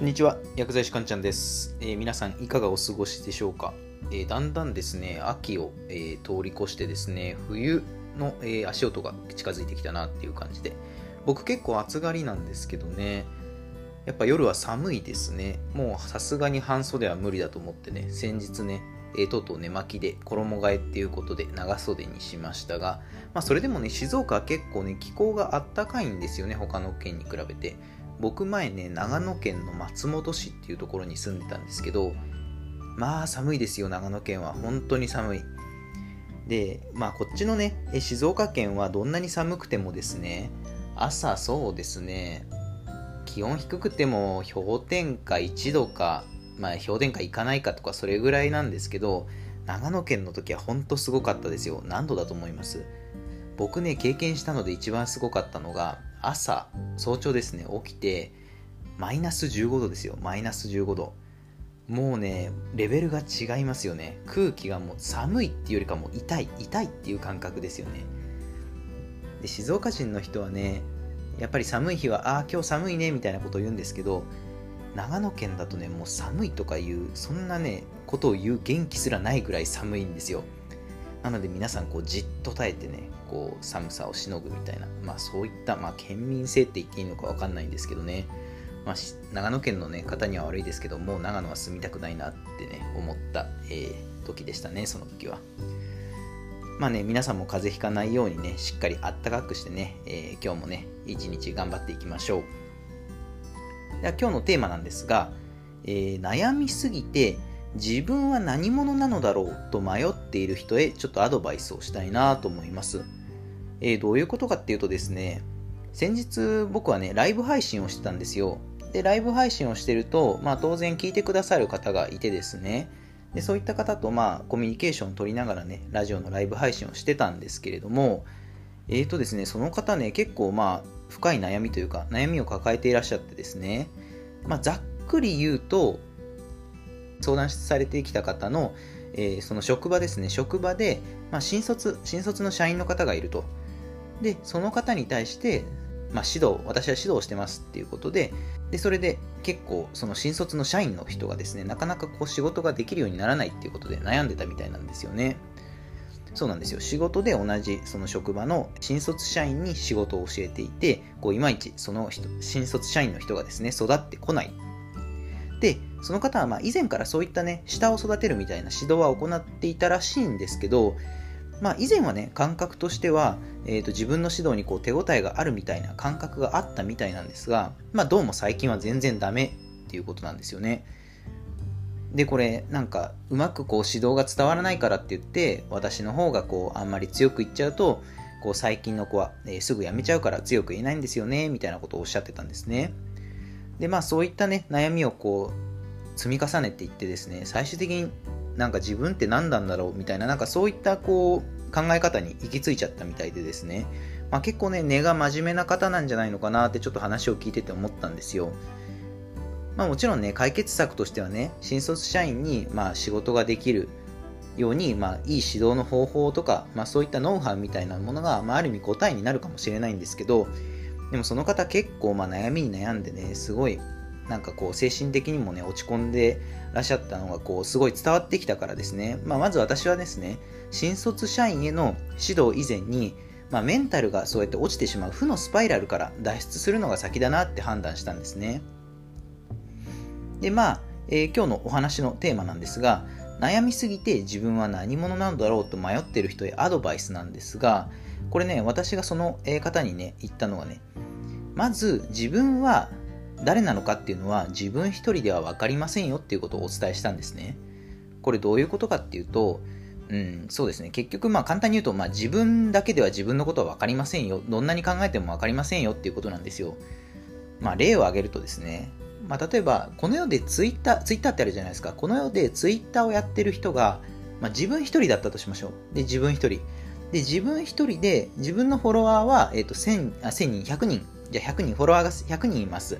こんにちは、薬剤師かんちゃんです、えー皆さんいかがお過ごしでしょうか、えーだんだんですね、秋を、えー通り越してですね、冬の、えー足音が近づいてきたなっていう感じで、僕結構暑がりなんですけどね、やっぱ夜は寒いですね。もうさすがに半袖は無理だと思ってね、先日ね、えーとうとう寝巻きで衣替えっていうことで長袖にしましたが、まあそれでもね、静岡は結構ね、気候があったかいんですよね、他の県に比べて。僕前ね長野県の松本市っていうところに住んでたんですけどまあ寒いですよ長野県は。本当に寒い。でまあこっちのね静岡県はどんなに寒くてもですね朝そうですね気温低くても氷点下1度かまあ氷点下いかないかとかそれぐらいなんですけど長野県の時は本当すごかったですよ。何度だと思います？僕ね経験したので一番すごかったのが朝早朝ですね起きてマイナス15度ですよ。マイナス15度。もうねレベルが違いますよね。空気がもう寒いっていうよりかも痛い。痛いっていう感覚ですよね。で静岡人の人はねやっぱり寒い日はああ今日寒いねみたいなことを言うんですけど長野県だとねもう寒いとかいうそんなねことを言う元気すらないぐらい寒いんですよ。なので皆さんこうじっと耐えてねこう寒さをしのぐみたいな、まあ、そういった、まあ、県民性って言っていいのか分かんないんですけどね、まあ、長野県の、ね、方には悪いですけどもう長野は住みたくないなってね思った、えー時でしたねその時は。まあね皆さんも風邪ひかないようにねしっかりあったかくしてね、えー今日もね一日頑張っていきましょう。では今日のテーマなんですが、えー悩みすぎて自分は何者なのだろうと迷っている人へちょっとアドバイスをしたいなと思います、えーどういうことかっていうとですね先日僕はねライブ配信をしてたんですよ。でライブ配信をしてると、まあ、当然聞いてくださる方がいてですね。でそういった方とまあコミュニケーションを取りながらねラジオのライブ配信をしてたんですけれどもえーとですねその方ね結構まあ深い悩みというか悩みを抱えていらっしゃってですねまあざっくり言うと相談されてきた方の、えーその職場ですね。職場で、まあ、新卒新卒の社員の方がいると。でその方に対して、まあ、指導私は指導してますっていうことででそれで結構その新卒の社員の人がですねなかなかこう仕事ができるようにならないっていうことで悩んでたみたいなんですよね。そうなんですよ。仕事で同じその職場の新卒社員に仕事を教えていてこういまいちその新卒社員の人がですね育ってこない。でその方はまあ以前からそういったね下を育てるみたいな指導は行っていたらしいんですけどまあ以前はね感覚としては、えー、と自分の指導にこう手応えがあるみたいな感覚があったみたいなんですがまあどうも最近は全然ダメっていうことなんですよね。でこれなんかうまくこう指導が伝わらないからって言って私の方がこうあんまり強く言っちゃうとこう最近の子は、えーすぐ辞めちゃうから強く言えないんですよねみたいなことをおっしゃってたんですね。でまあそういったね悩みをこう積み重ねていってですね最終的になんか自分って何なんだろうみたいななんかそういったこう考え方に行き着いちゃったみたいでですね、まあ、結構ね根が真面目な方なんじゃないのかなってちょっと話を聞いてて思ったんですよ。まあもちろんね解決策としてはね新卒社員にまあ仕事ができるように、まあ、いい指導の方法とか、まあ、そういったノウハウみたいなものが、まあ、ある意味答えになるかもしれないんですけどでもその方結構まあ悩みに悩んでねすごいなんかこう精神的にもね落ち込んでらっしゃったのがこうすごい伝わってきたからですね、まあ、まず私はですね新卒社員への指導以前に、まあ、メンタルがそうやって落ちてしまう負のスパイラルから脱出するのが先だなって判断したんですね。でまあ、えー今日のお話のテーマなんですが悩みすぎて自分は何者なのだろうと迷ってる人へアドバイスなんですがこれね私がその方にね言ったのはねまず自分は誰なのかっていうのは自分一人では分かりませんよっていうことをお伝えしたんですね。これどういうことかっていうとうん、そうですね。結局まあ簡単に言うと、まあ、自分だけでは自分のことは分かりませんよ。どんなに考えても分かりませんよっていうことなんですよ。まあ例を挙げるとですね。まあ、例えばこの世でツイッターツイッターってあるじゃないですか。この世でツイッターをやってる人が、まあ、自分一人だったとしましょう。で自分一人。で自分一人で自分のフォロワーは、えー、と 1000, あ1000人100人。じゃあ100人フォロワーが100人います。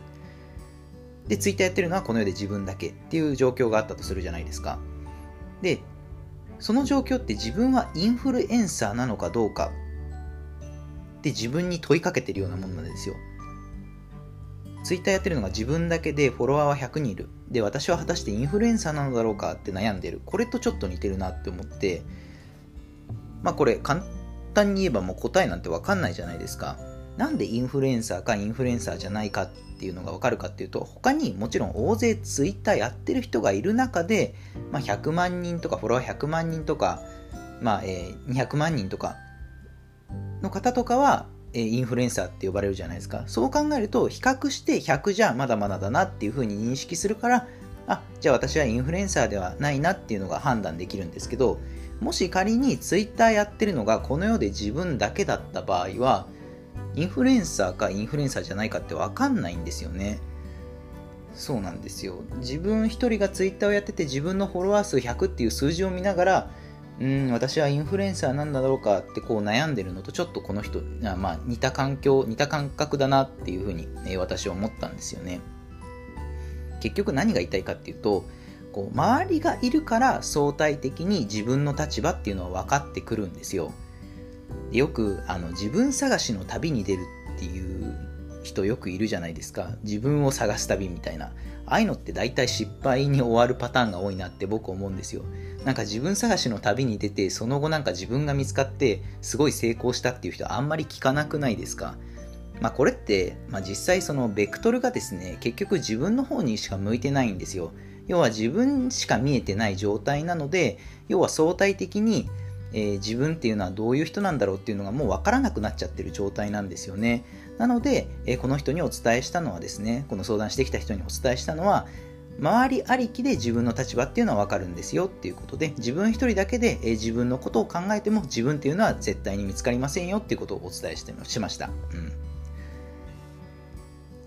でツイッターやってるのはこの世で自分だけっていう状況があったとするじゃないですかでその状況って自分はインフルエンサーなのかどうかって自分に問いかけてるようなものなんですよツイッターやってるのが自分だけでフォロワーは100人いる。で、私は果たしてインフルエンサーなのだろうかって悩んでる。これとちょっと似てるなって思って、まあこれ簡単に言えばもう答えなんてわかんないじゃないですか。なんでインフルエンサーかインフルエンサーじゃないかっていうのがわかるかっていうと、他にもちろん大勢ツイッターやってる人がいる中で、まあ、100万人とかフォロワー100万人とか、まあえ、200万人とかの方とかはえインフルエンサーって呼ばれるじゃないですか。そう考えると、比較して100じゃまだまだだなっていうふうに認識するから、あ、じゃあ私はインフルエンサーではないなっていうのが判断できるんですけど、もし仮に Twitter やってるのがこの世で自分だけだった場合は、インフルエンサーかインフルエンサーじゃないかってわかんないんですよね。そうなんですよ。自分一人が Twitter をやってて自分のフォロワー数100っていう数字を見ながら、うん、私はインフルエンサーなんだろうかってこう悩んでるのとちょっとこの人、まあ、似た環境、似た感覚だなっていうふうに、え私は思ったんですよね。結局何が言いたいかっていうと、こう周りがいるから相対的に自分の立場っていうのは分かってくるんですよ。よくあの自分探しの旅に出るっていう人よくいるじゃないですか。自分を探す旅みたいな。ああいうのって大体失敗に終わるパターンが多いなって僕思うんですよ。なんか自分探しの旅に出て、その後なんか自分が見つかって、すごい成功したっていう人あんまり聞かなくないですか？まあこれって、まあ実際そのベクトルがですね、結局自分の方にしか向いてないんですよ。要は自分しか見えてない状態なので、要は相対的に、えー、自分っていうのはどういう人なんだろうっていうのがもう分からなくなっちゃってる状態なんですよね。なので、えー、この人にお伝えしたのはですね、この相談してきた人にお伝えしたのは、周りありきで自分の立場っていうのは分かるんですよっていうことで自分一人だけで、え自分のことを考えても自分っていうのは絶対に見つかりませんよっていうことをお伝えしてしました、うん、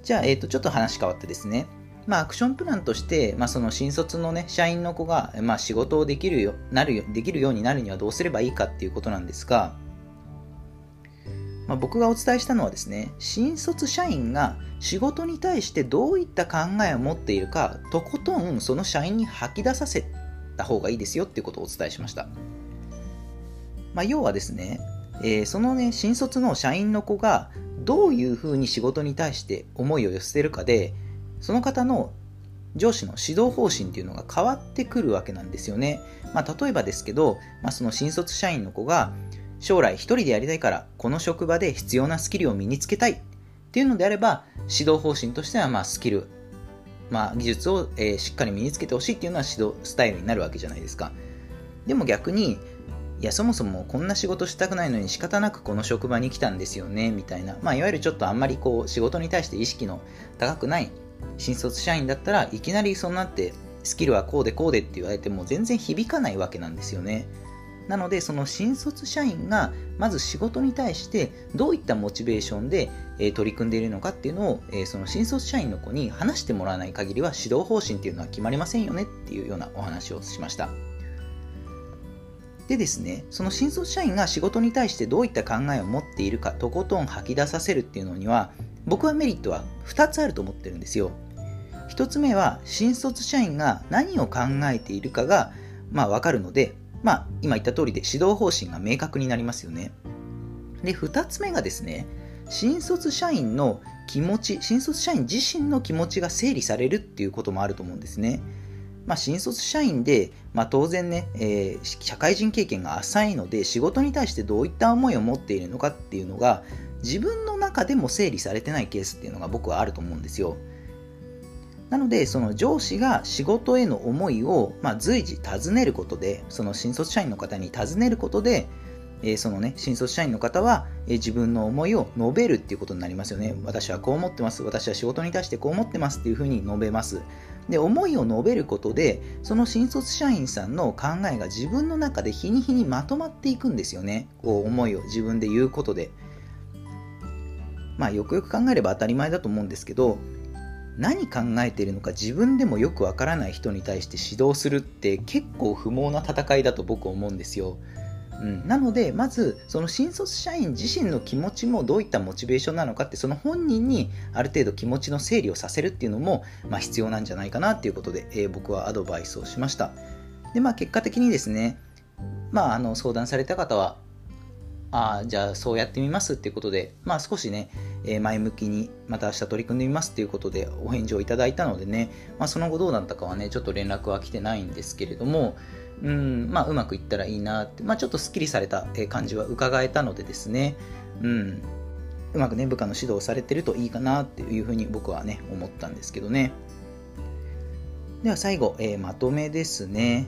じゃあ、えー、とちょっと話変わってですね。まあ、アクションプランとして、まあ、その新卒のね、社員の子が、まあ、仕事をできるよ、なるよ、できるようになるにはどうすればいいかっていうことなんですが、まあ、僕がお伝えしたのはですね、新卒社員が仕事に対してどういった考えを持っているか、とことんその社員に吐き出させた方がいいですよっていうことをお伝えしました。まあ、要はですね、えー、そのね、新卒の社員の子がどういうふうに仕事に対して思いを寄せるかで、その方の上司の指導方針っていうのが変わってくるわけなんですよね。まあ、例えばですけど、まあ、その新卒社員の子が、将来一人でやりたいからこの職場で必要なスキルを身につけたい。っていうのであれば指導方針としてはまあスキル、まあ、技術を、え、しっかり身につけてほしいっていうのは指導スタイルになるわけじゃないですか。でも逆にいやそもそもこんな仕事したくないのに仕方なくこの職場に来たんですよねみたいな、まあ、いわゆるちょっとあんまりこう仕事に対して意識の高くない新卒社員だったらいきなりそうなってスキルはこうでこうでって言われても全然響かないわけなんですよね。なのでその新卒社員がまず仕事に対してどういったモチベーションで、取り組んでいるのかっていうのを、その新卒社員の子に話してもらわない限りは指導方針っていうのは決まりませんよねっていうようなお話をしました。でですねその新卒社員が仕事に対してどういった考えを持っているかとことん吐き出させるっていうのには僕はメリットは2つあると思ってるんですよ1つ目は新卒社員が何を考えているかがまあ分かるのでまあ、今言った通りで指導方針が明確になりますよね。で、2つ目がですね、新卒社員の気持ち、新卒社員自身の気持ちが整理されるっていうこともあると思うんですね。まあ、新卒社員で、まあ、当然ね、えー、社会人経験が浅いので仕事に対してどういった思いを持っているのかっていうのが自分の中でも整理されてないケースっていうのが僕はあると思うんですよ。なので、その上司が仕事への思いを、まあ、随時尋ねることで、その新卒社員の方に尋ねることで、えー、そのね、新卒社員の方は、えー、自分の思いを述べるっていうことになりますよね。私はこう思ってます。私は仕事に対してこう思ってますっていうふうに述べます。で、思いを述べることで、その新卒社員さんの考えが自分の中で日に日にまとまっていくんですよね。こう、思いを自分で言うことで。まあ、よくよく考えれば当たり前だと思うんですけど、何考えているのか自分でもよくわからない人に対して指導するって結構不毛な戦いだと僕は思うんですよ。うん、なのでまずその新卒社員自身の気持ちもどういったモチベーションなのかってその本人にある程度気持ちの整理をさせるっていうのも、まあ、必要なんじゃないかなっていうことで、えー、僕はアドバイスをしました。でまあ結果的にですねまああの相談された方はああじゃあそうやってみますっていうことでまあ少しねえ前向きにまた明日取り組んでみますということでお返事をいただいたのでね、まあ、その後どうだったかはね、ちょっと連絡は来てないんですけれども、うんまあ、うまくいったらいいなって、まあ、ちょっとすっきりされた感じは伺えたのでですね、うん、うまくね、部下の指導をされてるといいかなっていうふうに僕はね、思ったんですけどね。では最後、えー、まとめですね。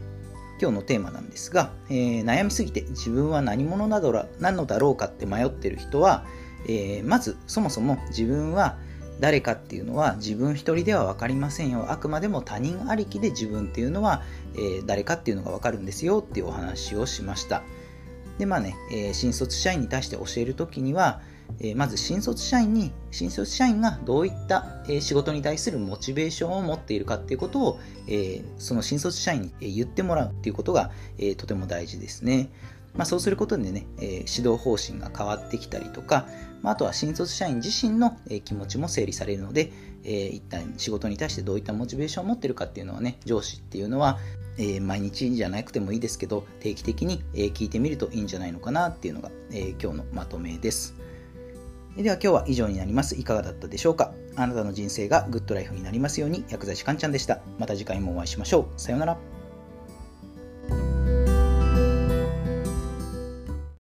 今日のテーマなんですが、えー、悩みすぎて自分は何者などなのだろうかって迷ってる人は、えー、まずそもそも自分は誰かっていうのは自分一人では分かりませんよあくまでも他人ありきで自分っていうのは、えー、誰かっていうのが分かるんですよっていうお話をしましたでまあね、えー、新卒社員に対して教えるときには、えー、まず新卒社員に新卒社員がどういった、え、仕事に対するモチベーションを持っているかっていうことを、え、その新卒社員に言ってもらうっていうことが、え、とても大事ですね。まあ、そうすることでね、えー、指導方針が変わってきたりとか、まあ、とは新卒社員自身の、え、気持ちも整理されるので、えー、一旦仕事に対してどういったモチベーションを持ってるかっていうのはね、上司っていうのは、え、毎日じゃなくてもいいですけど、定期的に、え、聞いてみるといいんじゃないのかなっていうのが、え、今日のまとめです。では今日は以上になります。いかがだったでしょうか？あなたの人生がグッドライフになりますように、薬剤師かんちゃんでした。また次回もお会いしましょう。さようなら。